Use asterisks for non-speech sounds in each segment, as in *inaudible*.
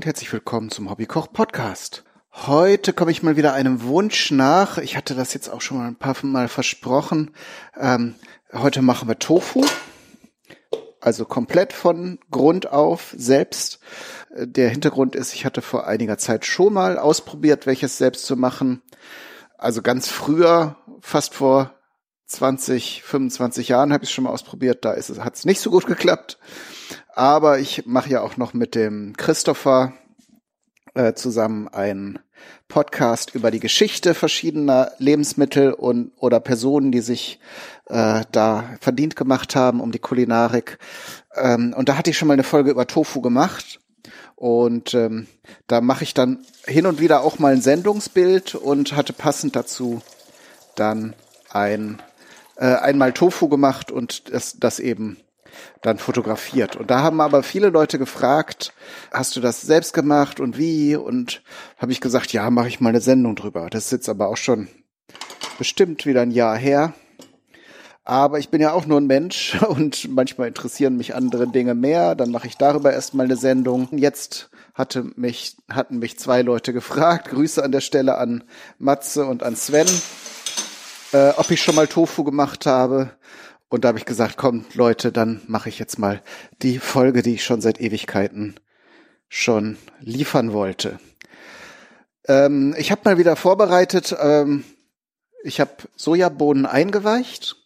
Und herzlich willkommen zum Hobbykoch Podcast. Heute komme ich mal wieder einem Wunsch nach. Ich hatte das jetzt auch schon mal ein paar Mal versprochen. Ähm, heute machen wir Tofu. Also komplett von Grund auf selbst. Der Hintergrund ist, ich hatte vor einiger Zeit schon mal ausprobiert, welches selbst zu machen. Also ganz früher, fast vor 20, 25 Jahren habe ich es schon mal ausprobiert. Da hat es nicht so gut geklappt. Aber ich mache ja auch noch mit dem Christopher äh, zusammen einen Podcast über die Geschichte verschiedener Lebensmittel und oder Personen, die sich äh, da verdient gemacht haben um die Kulinarik. Ähm, und da hatte ich schon mal eine Folge über Tofu gemacht. Und ähm, da mache ich dann hin und wieder auch mal ein Sendungsbild und hatte passend dazu dann ein äh, einmal Tofu gemacht und das, das eben dann fotografiert. Und da haben aber viele Leute gefragt, hast du das selbst gemacht und wie? Und habe ich gesagt, ja, mache ich mal eine Sendung drüber. Das ist jetzt aber auch schon bestimmt wieder ein Jahr her. Aber ich bin ja auch nur ein Mensch *laughs* und manchmal interessieren mich andere Dinge mehr. Dann mache ich darüber erstmal eine Sendung. Jetzt hatte mich, hatten mich zwei Leute gefragt. Grüße an der Stelle an Matze und an Sven, äh, ob ich schon mal Tofu gemacht habe. Und da habe ich gesagt, komm Leute, dann mache ich jetzt mal die Folge, die ich schon seit Ewigkeiten schon liefern wollte. Ähm, ich habe mal wieder vorbereitet, ähm, ich habe Sojabohnen eingeweicht.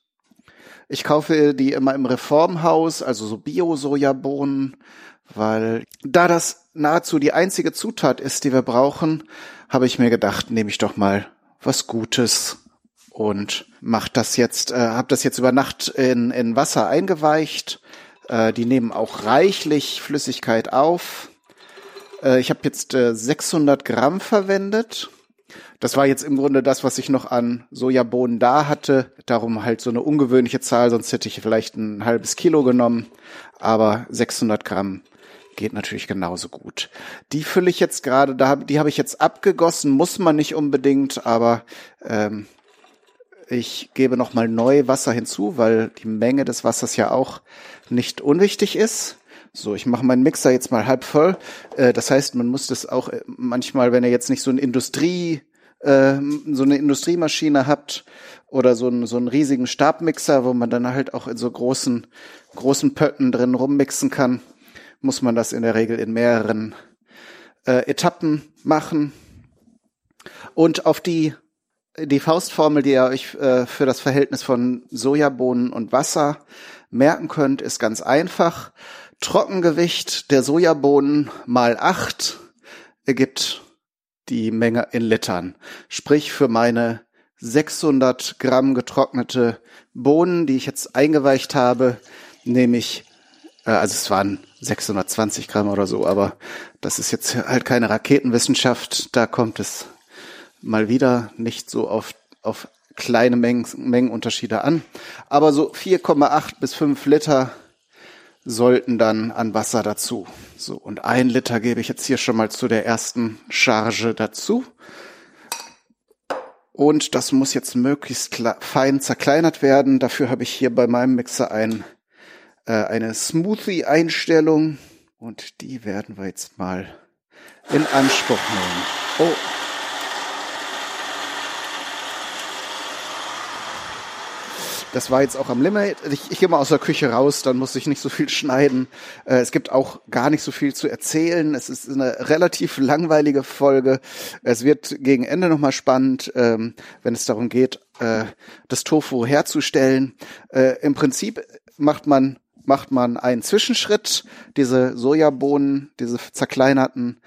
Ich kaufe die immer im Reformhaus, also so Bio-Sojabohnen, weil da das nahezu die einzige Zutat ist, die wir brauchen, habe ich mir gedacht, nehme ich doch mal was Gutes und macht das jetzt, äh, habe das jetzt über Nacht in, in Wasser eingeweicht. Äh, die nehmen auch reichlich Flüssigkeit auf. Äh, ich habe jetzt äh, 600 Gramm verwendet. Das war jetzt im Grunde das, was ich noch an Sojabohnen da hatte. Darum halt so eine ungewöhnliche Zahl, sonst hätte ich vielleicht ein halbes Kilo genommen. Aber 600 Gramm geht natürlich genauso gut. Die fülle ich jetzt gerade, da die habe ich jetzt abgegossen, muss man nicht unbedingt, aber ähm, ich gebe nochmal neu Wasser hinzu, weil die Menge des Wassers ja auch nicht unwichtig ist. So, ich mache meinen Mixer jetzt mal halb voll. Äh, das heißt, man muss das auch äh, manchmal, wenn ihr jetzt nicht so ein Industrie, äh, so eine Industriemaschine habt oder so einen, so einen riesigen Stabmixer, wo man dann halt auch in so großen, großen Pötten drin rummixen kann, muss man das in der Regel in mehreren Etappen machen. Und auf die die Faustformel, die ihr euch äh, für das Verhältnis von Sojabohnen und Wasser merken könnt, ist ganz einfach. Trockengewicht der Sojabohnen mal acht ergibt die Menge in Litern. Sprich für meine 600 Gramm getrocknete Bohnen, die ich jetzt eingeweicht habe, nehme ich, äh, also es waren 620 Gramm oder so, aber das ist jetzt halt keine Raketenwissenschaft. Da kommt es mal wieder nicht so auf, auf kleine Mengen, Mengenunterschiede an. Aber so 4,8 bis 5 Liter sollten dann an Wasser dazu. So, und ein Liter gebe ich jetzt hier schon mal zu der ersten Charge dazu. Und das muss jetzt möglichst fein zerkleinert werden. Dafür habe ich hier bei meinem Mixer ein, äh, eine Smoothie-Einstellung. Und die werden wir jetzt mal in Anspruch nehmen. Oh, Das war jetzt auch am Limit. Ich, ich gehe mal aus der Küche raus, dann muss ich nicht so viel schneiden. Äh, es gibt auch gar nicht so viel zu erzählen. Es ist eine relativ langweilige Folge. Es wird gegen Ende nochmal spannend, ähm, wenn es darum geht, äh, das Tofu herzustellen. Äh, Im Prinzip macht man macht man einen Zwischenschritt. Diese Sojabohnen, diese zerkleinerten,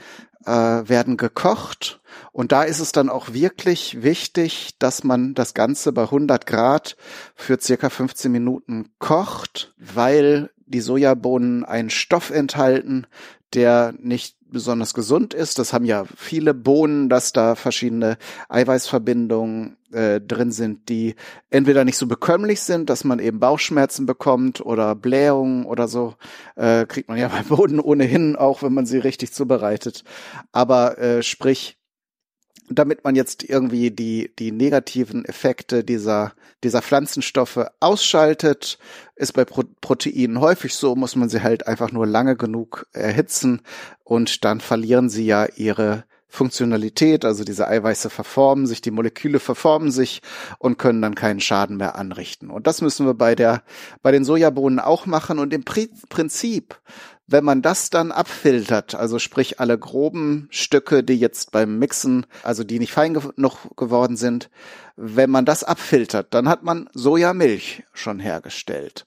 äh, werden gekocht und da ist es dann auch wirklich wichtig, dass man das Ganze bei 100 Grad für circa 15 Minuten kocht, weil die Sojabohnen einen Stoff enthalten, der nicht besonders gesund ist. Das haben ja viele Bohnen, dass da verschiedene Eiweißverbindungen äh, drin sind, die entweder nicht so bekömmlich sind, dass man eben Bauchschmerzen bekommt oder Blähungen oder so. Äh, kriegt man ja *laughs* bei Bohnen ohnehin, auch wenn man sie richtig zubereitet. Aber äh, sprich, damit man jetzt irgendwie die, die negativen Effekte dieser, dieser Pflanzenstoffe ausschaltet. Ist bei Pro Proteinen häufig so, muss man sie halt einfach nur lange genug erhitzen und dann verlieren sie ja ihre Funktionalität, also diese Eiweiße verformen sich, die Moleküle verformen sich und können dann keinen Schaden mehr anrichten. Und das müssen wir bei der, bei den Sojabohnen auch machen. Und im Prinzip wenn man das dann abfiltert, also sprich alle groben Stücke, die jetzt beim Mixen, also die nicht fein genug geworden sind, wenn man das abfiltert, dann hat man Sojamilch schon hergestellt.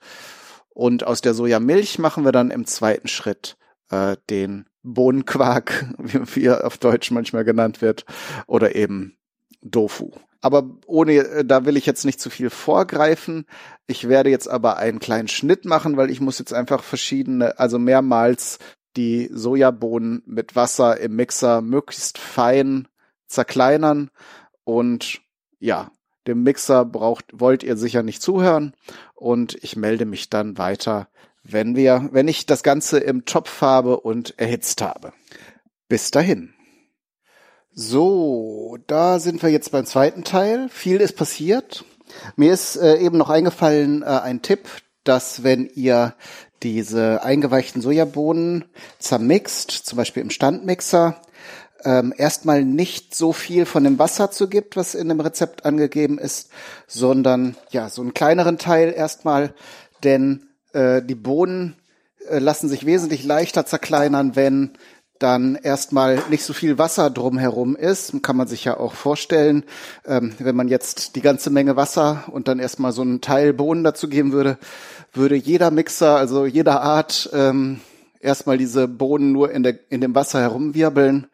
Und aus der Sojamilch machen wir dann im zweiten Schritt äh, den Bohnenquark, *laughs* wie er auf Deutsch manchmal genannt wird, oder eben Dofu. Aber ohne, äh, da will ich jetzt nicht zu viel vorgreifen. Ich werde jetzt aber einen kleinen Schnitt machen, weil ich muss jetzt einfach verschiedene, also mehrmals die Sojabohnen mit Wasser im Mixer möglichst fein zerkleinern und ja, dem Mixer braucht, wollt ihr sicher nicht zuhören und ich melde mich dann weiter, wenn wir, wenn ich das Ganze im Topf habe und erhitzt habe. Bis dahin. So, da sind wir jetzt beim zweiten Teil. Viel ist passiert. Mir ist äh, eben noch eingefallen äh, ein Tipp, dass wenn ihr diese eingeweichten Sojabohnen zermixt, zum Beispiel im Standmixer, ähm, erstmal nicht so viel von dem Wasser zu gibt, was in dem Rezept angegeben ist, sondern ja, so einen kleineren Teil erstmal, denn äh, die Bohnen äh, lassen sich wesentlich leichter zerkleinern, wenn dann erstmal nicht so viel Wasser drumherum ist, kann man sich ja auch vorstellen, ähm, wenn man jetzt die ganze Menge Wasser und dann erstmal so einen Teil Bohnen dazu geben würde, würde jeder Mixer, also jeder Art, ähm, erstmal diese Bohnen nur in, der, in dem Wasser herumwirbeln.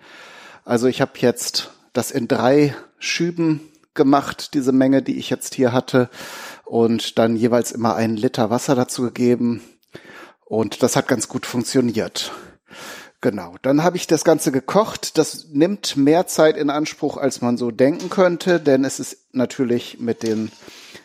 Also ich habe jetzt das in drei Schüben gemacht, diese Menge, die ich jetzt hier hatte, und dann jeweils immer einen Liter Wasser dazu gegeben. Und das hat ganz gut funktioniert. Genau, dann habe ich das Ganze gekocht. Das nimmt mehr Zeit in Anspruch, als man so denken könnte, denn es ist natürlich mit den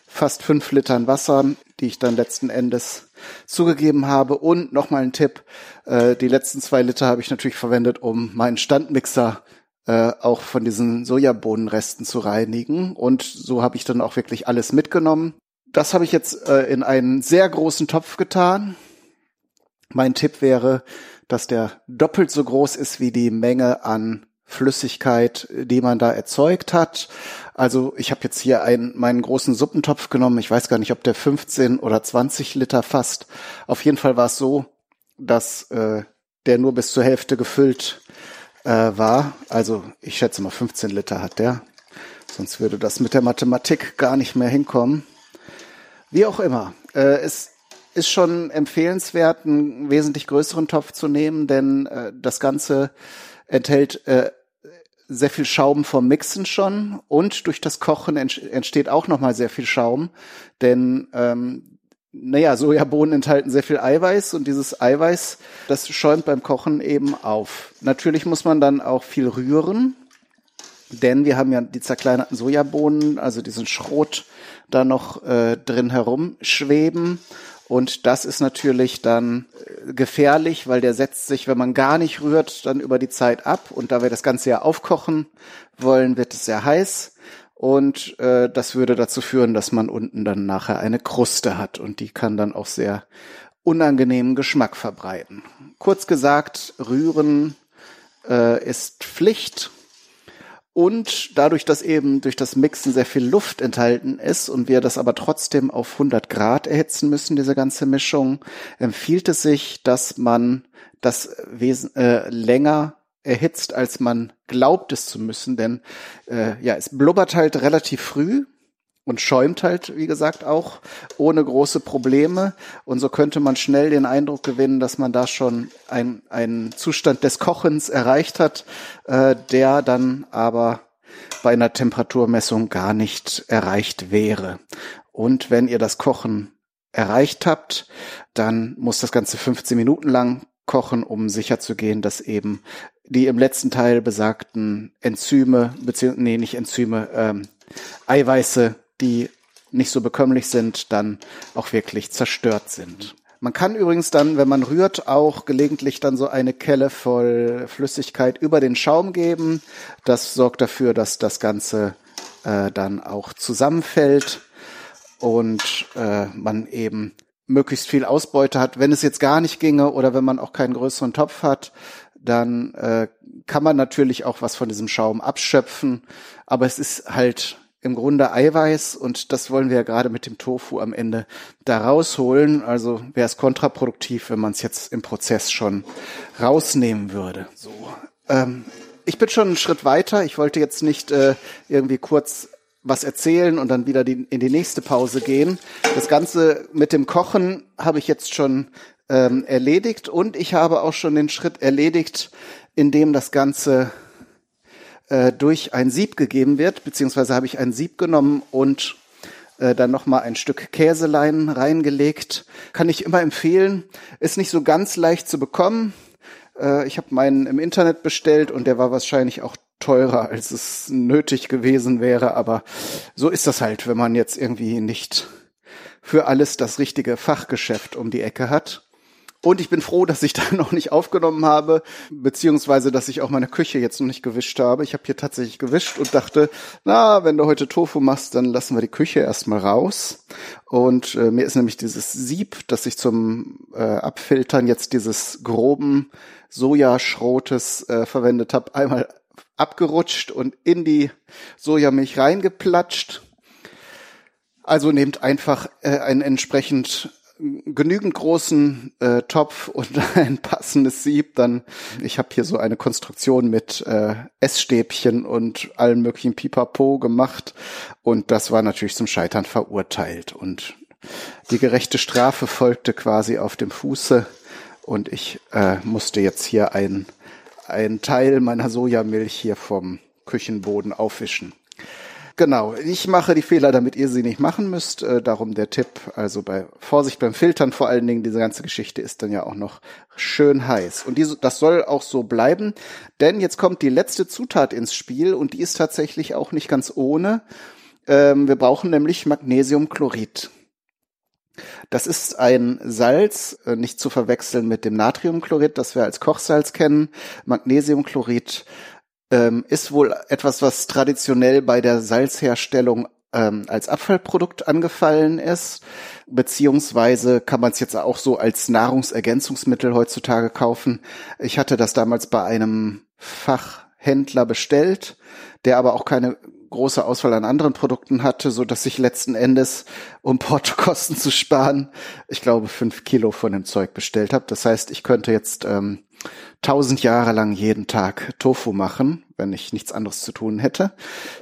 fast fünf Litern Wasser, die ich dann letzten Endes zugegeben habe. Und nochmal ein Tipp, äh, die letzten zwei Liter habe ich natürlich verwendet, um meinen Standmixer äh, auch von diesen Sojabohnenresten zu reinigen. Und so habe ich dann auch wirklich alles mitgenommen. Das habe ich jetzt äh, in einen sehr großen Topf getan. Mein Tipp wäre, dass der doppelt so groß ist wie die Menge an Flüssigkeit, die man da erzeugt hat. Also ich habe jetzt hier einen, meinen großen Suppentopf genommen. Ich weiß gar nicht, ob der 15 oder 20 Liter fasst. Auf jeden Fall war es so, dass äh, der nur bis zur Hälfte gefüllt äh, war. Also ich schätze mal 15 Liter hat der. Sonst würde das mit der Mathematik gar nicht mehr hinkommen. Wie auch immer. Äh, es ist schon empfehlenswert, einen wesentlich größeren Topf zu nehmen, denn äh, das Ganze enthält äh, sehr viel Schaum vom Mixen schon und durch das Kochen entsteht auch nochmal sehr viel Schaum, denn ähm, naja, Sojabohnen enthalten sehr viel Eiweiß und dieses Eiweiß, das schäumt beim Kochen eben auf. Natürlich muss man dann auch viel rühren, denn wir haben ja die zerkleinerten Sojabohnen, also diesen Schrot da noch äh, drin herumschweben und das ist natürlich dann äh, gefährlich, weil der setzt sich, wenn man gar nicht rührt, dann über die Zeit ab. Und da wir das Ganze ja aufkochen wollen, wird es sehr heiß. Und äh, das würde dazu führen, dass man unten dann nachher eine Kruste hat. Und die kann dann auch sehr unangenehmen Geschmack verbreiten. Kurz gesagt, rühren äh, ist Pflicht und dadurch, dass eben durch das Mixen sehr viel Luft enthalten ist und wir das aber trotzdem auf 100 Grad erhitzen müssen, diese ganze Mischung, empfiehlt es sich, dass man das Wesen, äh, länger erhitzt, als man glaubt es zu müssen, denn äh, ja, es blubbert halt relativ früh und schäumt halt, wie gesagt, auch ohne große Probleme. Und so könnte man schnell den Eindruck gewinnen, dass man da schon ein, einen Zustand des Kochens erreicht hat, äh, der dann aber bei einer Temperaturmessung gar nicht erreicht wäre. Und wenn ihr das Kochen erreicht habt, dann muss das Ganze 15 Minuten lang kochen, um sicherzugehen, dass eben die im letzten Teil besagten Enzyme, beziehungsweise, nee, nicht Enzyme, ähm, Eiweiße die nicht so bekömmlich sind, dann auch wirklich zerstört sind. Man kann übrigens dann, wenn man rührt, auch gelegentlich dann so eine Kelle voll Flüssigkeit über den Schaum geben. Das sorgt dafür, dass das Ganze äh, dann auch zusammenfällt und äh, man eben möglichst viel Ausbeute hat. Wenn es jetzt gar nicht ginge oder wenn man auch keinen größeren Topf hat, dann äh, kann man natürlich auch was von diesem Schaum abschöpfen. Aber es ist halt im Grunde Eiweiß und das wollen wir ja gerade mit dem Tofu am Ende da rausholen. Also wäre es kontraproduktiv, wenn man es jetzt im Prozess schon rausnehmen würde. So. Ähm, ich bin schon einen Schritt weiter. Ich wollte jetzt nicht äh, irgendwie kurz was erzählen und dann wieder die, in die nächste Pause gehen. Das Ganze mit dem Kochen habe ich jetzt schon ähm, erledigt und ich habe auch schon den Schritt erledigt, in dem das Ganze äh, durch ein Sieb gegeben wird, beziehungsweise habe ich ein Sieb genommen und äh, dann nochmal ein Stück Käselein reingelegt. Kann ich immer empfehlen. Ist nicht so ganz leicht zu bekommen. Äh, ich habe meinen im Internet bestellt und der war wahrscheinlich auch teurer, als es nötig gewesen wäre. Aber so ist das halt, wenn man jetzt irgendwie nicht für alles das richtige Fachgeschäft um die Ecke hat. Und ich bin froh, dass ich *laughs* da noch nicht aufgenommen habe, beziehungsweise dass ich auch meine Küche jetzt noch nicht gewischt habe. Ich habe hier tatsächlich gewischt und dachte, na, wenn du heute Tofu machst, dann lassen wir die Küche erstmal raus. Und äh, mir ist nämlich dieses Sieb, das ich zum äh, Abfiltern jetzt dieses groben Sojaschrotes äh, verwendet habe, einmal abgerutscht und in die Sojamilch reingeplatscht. Also nehmt einfach äh, einen entsprechend genügend großen äh, Topf *laughs* und ein passendes Sieb, dann ich habe hier so eine Konstruktion mit äh, Essstäbchen und allen möglichen Pipapo gemacht. Und das war natürlich zum Scheitern verurteilt. Und die gerechte Strafe folgte quasi auf dem Fuße. Und ich äh, musste jetzt hier ein ein Teil meiner Sojamilch hier vom Küchenboden aufwischen. Genau, ich mache die Fehler, damit ihr sie nicht machen müsst. Äh, darum der Tipp, also bei Vorsicht beim Filtern vor allen Dingen, diese ganze Geschichte ist dann ja auch noch schön heiß. Und diese, das soll auch so bleiben, denn jetzt kommt die letzte Zutat ins Spiel und die ist tatsächlich auch nicht ganz ohne. Ähm, wir brauchen nämlich Magnesiumchlorid. Das ist ein Salz, äh, nicht zu verwechseln mit dem Natriumchlorid, das wir als Kochsalz kennen. Magnesiumchlorid ähm, ist wohl etwas, was traditionell bei der Salzherstellung ähm, als Abfallprodukt angefallen ist, beziehungsweise kann man es jetzt auch so als Nahrungsergänzungsmittel heutzutage kaufen. Ich hatte das damals bei einem Fachhändler bestellt, der aber auch keine große Auswahl an anderen Produkten hatte, so dass ich letzten Endes, um *laughs* Portokosten zu sparen, ich glaube fünf Kilo von dem Zeug bestellt habe. Das heißt, ich könnte jetzt ähm, tausend Jahre lang jeden Tag Tofu machen, wenn ich nichts anderes zu tun hätte.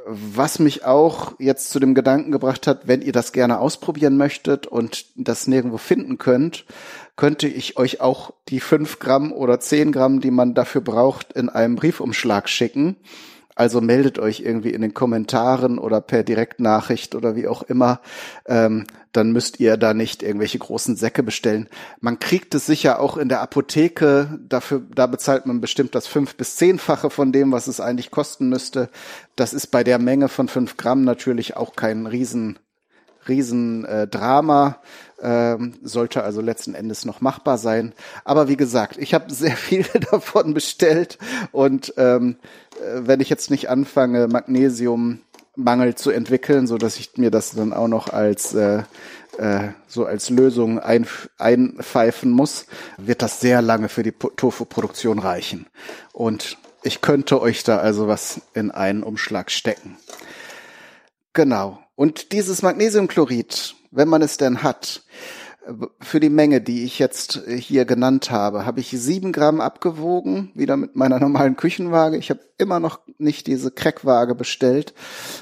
Was mich auch jetzt zu dem Gedanken gebracht hat, wenn ihr das gerne ausprobieren möchtet und das nirgendwo finden könnt, könnte ich euch auch die fünf Gramm oder zehn Gramm, die man dafür braucht, in einem Briefumschlag schicken. Also meldet euch irgendwie in den Kommentaren oder per Direktnachricht oder wie auch immer. Ähm, dann müsst ihr da nicht irgendwelche großen Säcke bestellen. Man kriegt es sicher auch in der Apotheke. Dafür, da bezahlt man bestimmt das fünf bis zehnfache von dem, was es eigentlich kosten müsste. Das ist bei der Menge von fünf Gramm natürlich auch kein riesen riesen äh, ähm, sollte also letzten Endes noch machbar sein. Aber wie gesagt, ich habe sehr viele *laughs* davon bestellt und ähm, äh, wenn ich jetzt nicht anfange, Magnesiummangel zu entwickeln, so dass ich mir das dann auch noch als äh, äh, so als Lösung ein, einpfeifen muss, wird das sehr lange für die Tofu-Produktion reichen. Und ich könnte euch da also was in einen Umschlag stecken. Genau. Und dieses Magnesiumchlorid, wenn man es denn hat, für die Menge, die ich jetzt hier genannt habe, habe ich sieben Gramm abgewogen, wieder mit meiner normalen Küchenwaage. Ich habe immer noch nicht diese Crackwaage bestellt,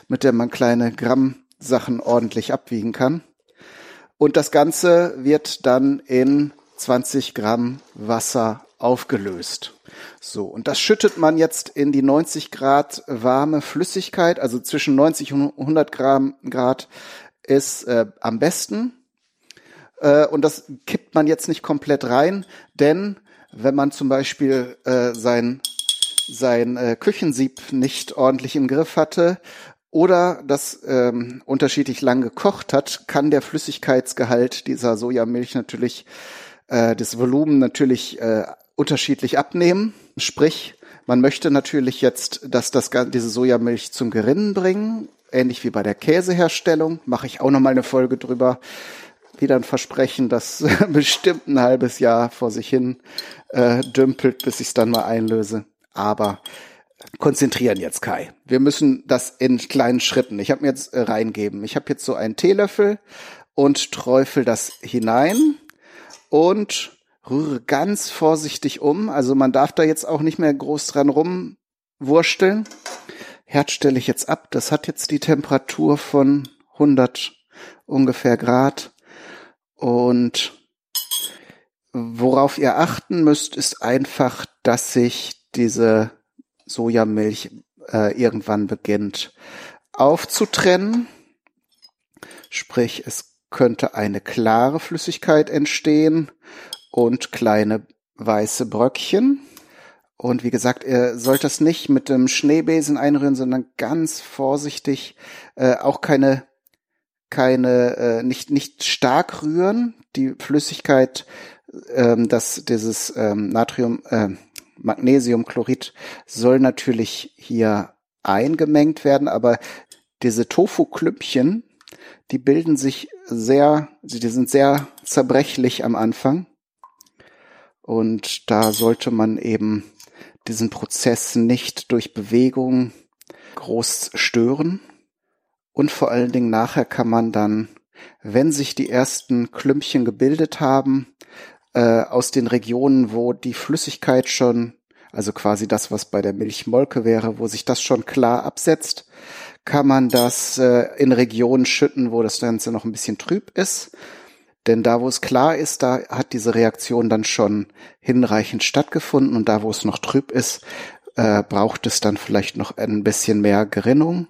mit der man kleine Gramm-Sachen ordentlich abwiegen kann. Und das Ganze wird dann in 20 Gramm Wasser aufgelöst. So, und das schüttet man jetzt in die 90 Grad warme Flüssigkeit, also zwischen 90 und 100 Gramm Grad ist äh, am besten. Äh, und das kippt man jetzt nicht komplett rein, denn wenn man zum Beispiel äh, sein, sein äh, Küchensieb nicht ordentlich im Griff hatte oder das ähm, unterschiedlich lang gekocht hat, kann der Flüssigkeitsgehalt dieser Sojamilch natürlich äh, das Volumen natürlich äh, unterschiedlich abnehmen. Sprich, man möchte natürlich jetzt, dass das diese Sojamilch zum Gerinnen bringen, ähnlich wie bei der Käseherstellung. Mache ich auch noch mal eine Folge drüber. Wieder ein Versprechen, das *laughs* bestimmt ein halbes Jahr vor sich hin äh, dümpelt, bis ich es dann mal einlöse. Aber konzentrieren jetzt, Kai. Wir müssen das in kleinen Schritten. Ich habe mir jetzt äh, reingeben. Ich habe jetzt so einen Teelöffel und träufel das hinein und rühre ganz vorsichtig um. Also man darf da jetzt auch nicht mehr groß dran rumwursteln. Herd stelle ich jetzt ab. Das hat jetzt die Temperatur von 100 ungefähr Grad. Und worauf ihr achten müsst, ist einfach, dass sich diese Sojamilch äh, irgendwann beginnt aufzutrennen. Sprich, es könnte eine klare Flüssigkeit entstehen und kleine weiße Bröckchen. Und wie gesagt, ihr sollt das nicht mit dem Schneebesen einrühren, sondern ganz vorsichtig, äh, auch keine, keine, äh, nicht, nicht stark rühren. Die Flüssigkeit, ähm, das, dieses ähm, Natrium, äh, Magnesiumchlorid soll natürlich hier eingemengt werden, aber diese Tofu-Klüppchen, die bilden sich sehr, die sind sehr zerbrechlich am Anfang. Und da sollte man eben diesen Prozess nicht durch Bewegung groß stören. Und vor allen Dingen nachher kann man dann, wenn sich die ersten Klümpchen gebildet haben, äh, aus den Regionen, wo die Flüssigkeit schon, also quasi das, was bei der Milchmolke wäre, wo sich das schon klar absetzt, kann man das äh, in Regionen schütten, wo das Ganze noch ein bisschen trüb ist. Denn da, wo es klar ist, da hat diese Reaktion dann schon hinreichend stattgefunden und da, wo es noch trüb ist, äh, braucht es dann vielleicht noch ein bisschen mehr Gerinnung,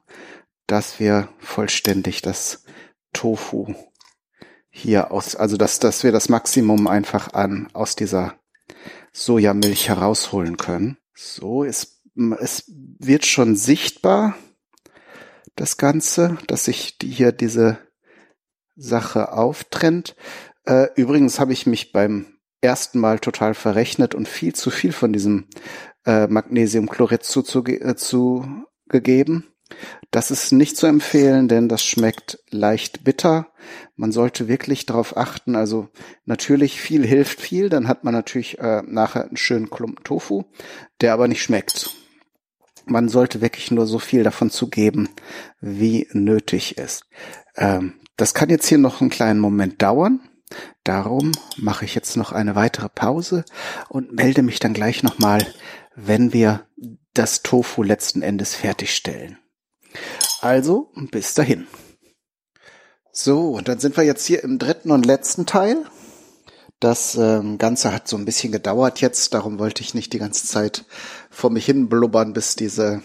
dass wir vollständig das Tofu hier aus, also dass, dass wir das Maximum einfach an aus dieser Sojamilch herausholen können. So, es, es wird schon sichtbar, das Ganze, dass sich die hier diese Sache auftrennt. Äh, übrigens habe ich mich beim ersten Mal total verrechnet und viel zu viel von diesem äh, Magnesiumchlorid zugegeben. Äh, zu das ist nicht zu empfehlen, denn das schmeckt leicht bitter. Man sollte wirklich darauf achten. Also natürlich viel hilft viel, dann hat man natürlich äh, nachher einen schönen Klumpen Tofu, der aber nicht schmeckt. Man sollte wirklich nur so viel davon zugeben, wie nötig ist. Ähm, das kann jetzt hier noch einen kleinen Moment dauern. Darum mache ich jetzt noch eine weitere Pause und melde mich dann gleich nochmal, wenn wir das Tofu letzten Endes fertigstellen. Also, bis dahin. So, und dann sind wir jetzt hier im dritten und letzten Teil. Das ähm, Ganze hat so ein bisschen gedauert jetzt, darum wollte ich nicht die ganze Zeit vor mich hin blubbern, bis diese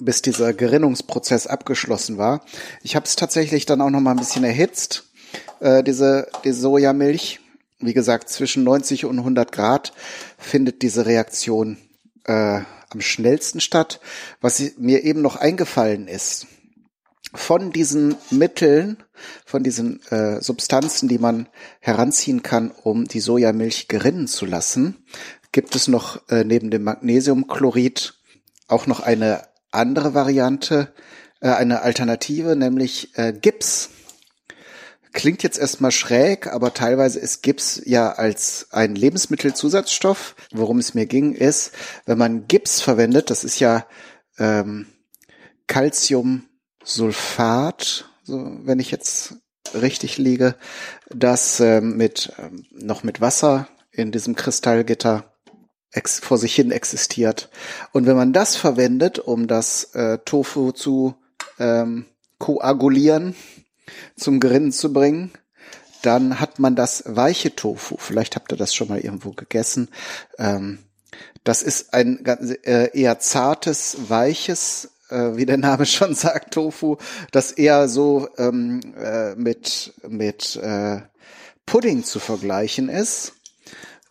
bis dieser Gerinnungsprozess abgeschlossen war. Ich habe es tatsächlich dann auch noch mal ein bisschen erhitzt, äh, diese, diese Sojamilch. Wie gesagt, zwischen 90 und 100 Grad findet diese Reaktion äh, am schnellsten statt. Was mir eben noch eingefallen ist, von diesen Mitteln, von diesen äh, Substanzen, die man heranziehen kann, um die Sojamilch gerinnen zu lassen, gibt es noch äh, neben dem Magnesiumchlorid auch noch eine andere Variante, äh, eine Alternative, nämlich äh, Gips. Klingt jetzt erstmal schräg, aber teilweise ist Gips ja als ein Lebensmittelzusatzstoff. Worum es mir ging, ist, wenn man Gips verwendet, das ist ja ähm, Calciumsulfat, so wenn ich jetzt richtig liege, das ähm, mit ähm, noch mit Wasser in diesem Kristallgitter ex vor sich hin existiert. Und wenn man das verwendet, um das äh, Tofu zu ähm, koagulieren, zum Gerinnen zu bringen. Dann hat man das weiche Tofu. Vielleicht habt ihr das schon mal irgendwo gegessen. Ähm, das ist ein ganz, äh, eher zartes, weiches, äh, wie der Name *laughs* schon sagt, Tofu, das eher so ähm, äh, mit, mit äh, Pudding zu vergleichen ist.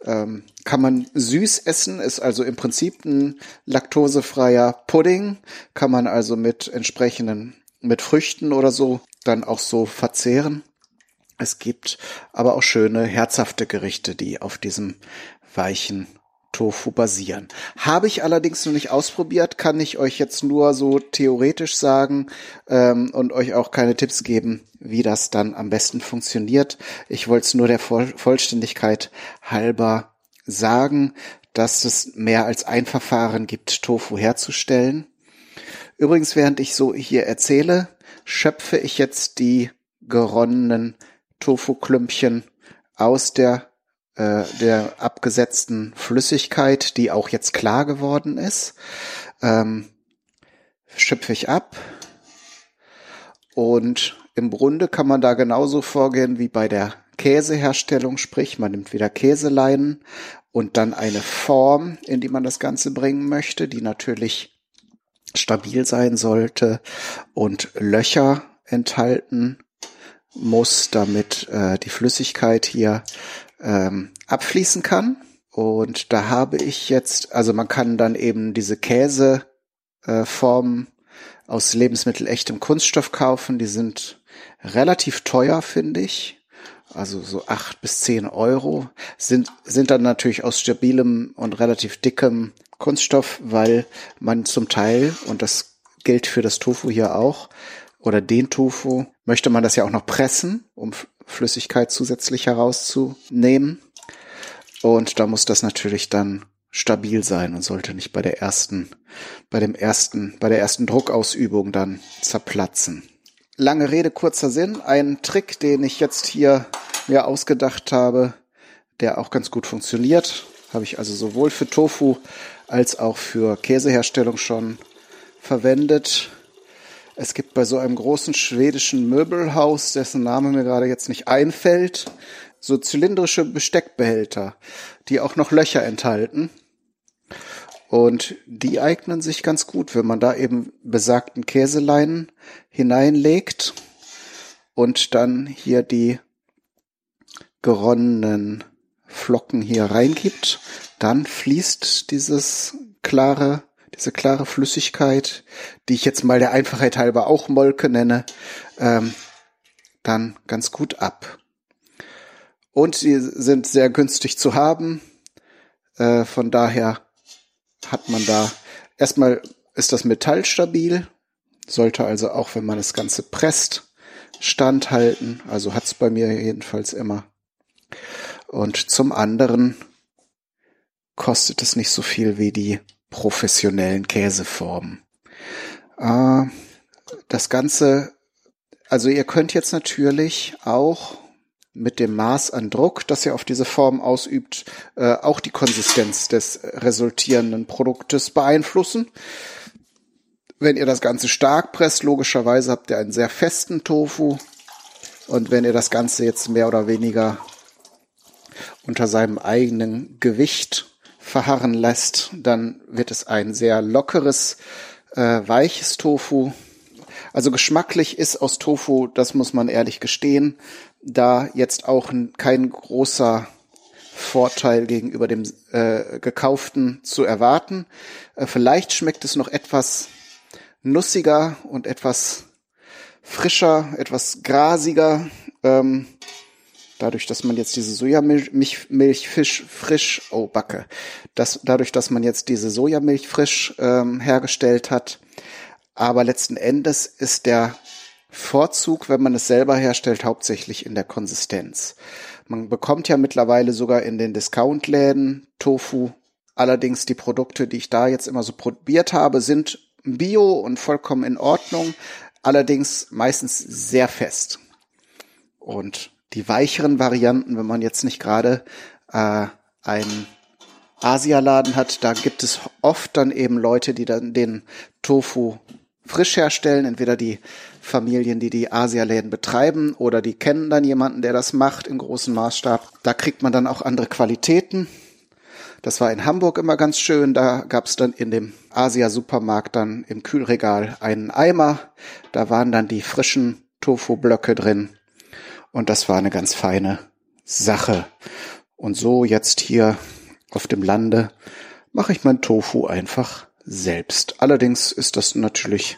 Ähm, kann man süß essen, ist also im Prinzip ein laktosefreier Pudding, kann man also mit entsprechenden, mit Früchten oder so dann auch so verzehren. Es gibt aber auch schöne, herzhafte Gerichte, die auf diesem weichen Tofu basieren. Habe ich allerdings noch nicht ausprobiert, kann ich euch jetzt nur so theoretisch sagen ähm, und euch auch keine Tipps geben, wie das dann am besten funktioniert. Ich wollte es nur der Voll Vollständigkeit halber sagen, dass es mehr als ein Verfahren gibt, Tofu herzustellen. Übrigens, während ich so hier erzähle, schöpfe ich jetzt die geronnenen Tofu-Klümpchen aus der äh, der abgesetzten Flüssigkeit, die auch jetzt klar geworden ist, ähm, schöpfe ich ab. Und im Grunde kann man da genauso vorgehen wie bei der Käseherstellung, sprich man nimmt wieder Käseleinen und dann eine Form, in die man das Ganze bringen möchte, die natürlich stabil sein sollte und Löcher enthalten muss, damit äh, die Flüssigkeit hier ähm, abfließen kann. Und da habe ich jetzt, also man kann dann eben diese Käseformen äh, aus lebensmittelechtem Kunststoff kaufen. Die sind relativ teuer, finde ich. Also so acht bis zehn Euro sind, sind dann natürlich aus stabilem und relativ dickem Kunststoff, weil man zum Teil, und das gilt für das Tofu hier auch, oder den Tofu, möchte man das ja auch noch pressen, um Flüssigkeit zusätzlich herauszunehmen. Und da muss das natürlich dann stabil sein und sollte nicht bei der ersten, bei dem ersten, bei der ersten Druckausübung dann zerplatzen. Lange Rede, kurzer Sinn. Ein Trick, den ich jetzt hier mir ausgedacht habe, der auch ganz gut funktioniert, habe ich also sowohl für Tofu als auch für Käseherstellung schon verwendet. Es gibt bei so einem großen schwedischen Möbelhaus, dessen Name mir gerade jetzt nicht einfällt, so zylindrische Besteckbehälter, die auch noch Löcher enthalten. Und die eignen sich ganz gut, wenn man da eben besagten Käseleinen hineinlegt und dann hier die geronnenen Flocken hier reingibt, dann fließt dieses klare diese klare Flüssigkeit, die ich jetzt mal der Einfachheit halber auch Molke nenne, ähm, dann ganz gut ab. Und sie sind sehr günstig zu haben. Äh, von daher hat man da erstmal ist das Metall stabil, sollte also auch, wenn man das Ganze presst, standhalten. Also hat's bei mir jedenfalls immer. Und zum anderen kostet es nicht so viel wie die professionellen Käseformen. Äh, das Ganze, also ihr könnt jetzt natürlich auch mit dem Maß an Druck, das ihr auf diese Form ausübt, äh, auch die Konsistenz des resultierenden Produktes beeinflussen. Wenn ihr das Ganze stark presst, logischerweise habt ihr einen sehr festen Tofu. Und wenn ihr das Ganze jetzt mehr oder weniger unter seinem eigenen Gewicht verharren lässt, dann wird es ein sehr lockeres, äh, weiches Tofu. Also geschmacklich ist aus Tofu, das muss man ehrlich gestehen, da jetzt auch kein großer Vorteil gegenüber dem äh, gekauften zu erwarten. Äh, vielleicht schmeckt es noch etwas nussiger und etwas frischer, etwas grasiger. Ähm, dadurch, dass man jetzt diese Sojamilch Milch, Fisch frisch, oh Backe, das, dadurch, dass man jetzt diese Sojamilch frisch ähm, hergestellt hat. Aber letzten Endes ist der Vorzug, wenn man es selber herstellt, hauptsächlich in der Konsistenz. Man bekommt ja mittlerweile sogar in den Discount-Läden Tofu. Allerdings die Produkte, die ich da jetzt immer so probiert habe, sind bio und vollkommen in Ordnung. Allerdings meistens sehr fest. Und die weicheren Varianten, wenn man jetzt nicht gerade äh, einen Asialaden hat, da gibt es oft dann eben Leute, die dann den Tofu frisch herstellen, entweder die Familien, die die Asialäden betreiben oder die kennen dann jemanden, der das macht im großen Maßstab. Da kriegt man dann auch andere Qualitäten. Das war in Hamburg immer ganz schön. Da gab es dann in dem Asia-Supermarkt dann im Kühlregal einen Eimer. Da waren dann die frischen Tofu-Blöcke drin. Und das war eine ganz feine Sache. Und so jetzt hier auf dem Lande mache ich mein Tofu einfach selbst. Allerdings ist das natürlich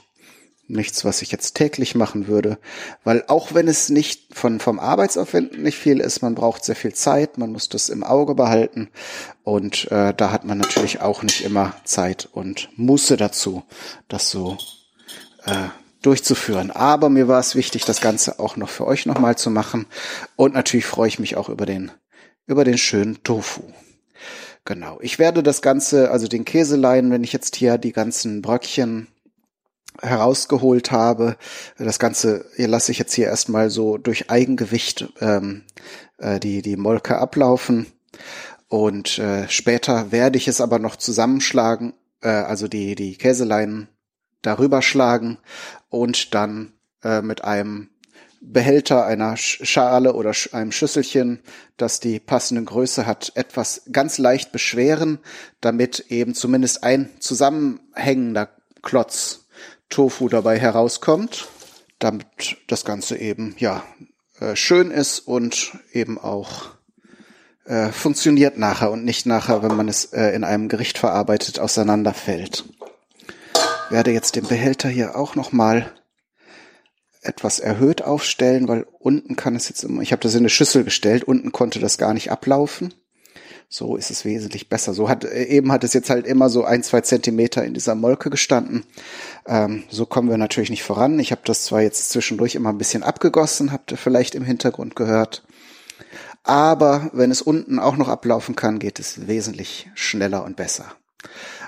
nichts, was ich jetzt täglich machen würde, weil auch wenn es nicht von vom Arbeitsaufwand nicht viel ist, man braucht sehr viel Zeit, man muss das im Auge behalten und äh, da hat man natürlich auch nicht immer Zeit und Muße dazu, das so äh, durchzuführen. Aber mir war es wichtig, das Ganze auch noch für euch nochmal zu machen und natürlich freue ich mich auch über den über den schönen Tofu. Genau. Ich werde das Ganze, also den Käselein, wenn ich jetzt hier die ganzen Bröckchen herausgeholt habe. Das Ganze hier lasse ich jetzt hier erstmal so durch Eigengewicht ähm, äh, die, die Molke ablaufen. Und äh, später werde ich es aber noch zusammenschlagen, äh, also die, die Käseleinen darüber schlagen und dann äh, mit einem Behälter, einer Schale oder einem Schüsselchen, das die passende Größe hat, etwas ganz leicht beschweren, damit eben zumindest ein zusammenhängender Klotz Tofu dabei herauskommt, damit das Ganze eben ja äh, schön ist und eben auch äh, funktioniert nachher und nicht nachher, wenn man es äh, in einem Gericht verarbeitet, auseinanderfällt. Werde jetzt den Behälter hier auch noch mal etwas erhöht aufstellen, weil unten kann es jetzt immer, ich habe das in eine Schüssel gestellt, unten konnte das gar nicht ablaufen. So ist es wesentlich besser. So hat äh, eben hat es jetzt halt immer so ein, zwei Zentimeter in dieser Molke gestanden. Ähm, so kommen wir natürlich nicht voran. Ich habe das zwar jetzt zwischendurch immer ein bisschen abgegossen, habt ihr vielleicht im Hintergrund gehört. Aber wenn es unten auch noch ablaufen kann, geht es wesentlich schneller und besser.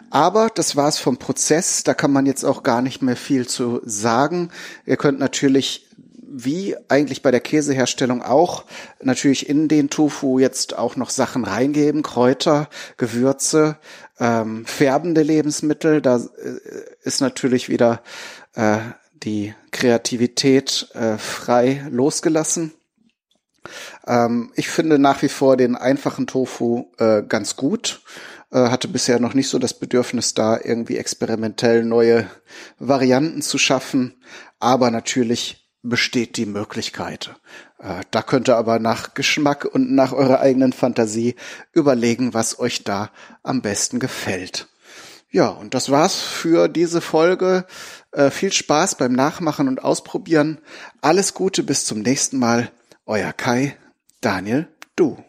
Aber das war's vom Prozess. Da kann man jetzt auch gar nicht mehr viel zu sagen. Ihr könnt natürlich wie eigentlich bei der Käseherstellung auch natürlich in den Tofu jetzt auch noch Sachen reingeben, Kräuter, Gewürze, ähm, färbende Lebensmittel. Da äh, ist natürlich wieder äh, die Kreativität äh, frei losgelassen. Ähm, ich finde nach wie vor den einfachen Tofu äh, ganz gut hatte bisher noch nicht so das Bedürfnis, da irgendwie experimentell neue Varianten zu schaffen. Aber natürlich besteht die Möglichkeit. Äh, da könnt ihr aber nach Geschmack und nach eurer eigenen Fantasie überlegen, was euch da am besten gefällt. Ja, und das war's für diese Folge. Äh, viel Spaß beim Nachmachen und Ausprobieren. Alles Gute bis zum nächsten Mal. Euer Kai, Daniel, du.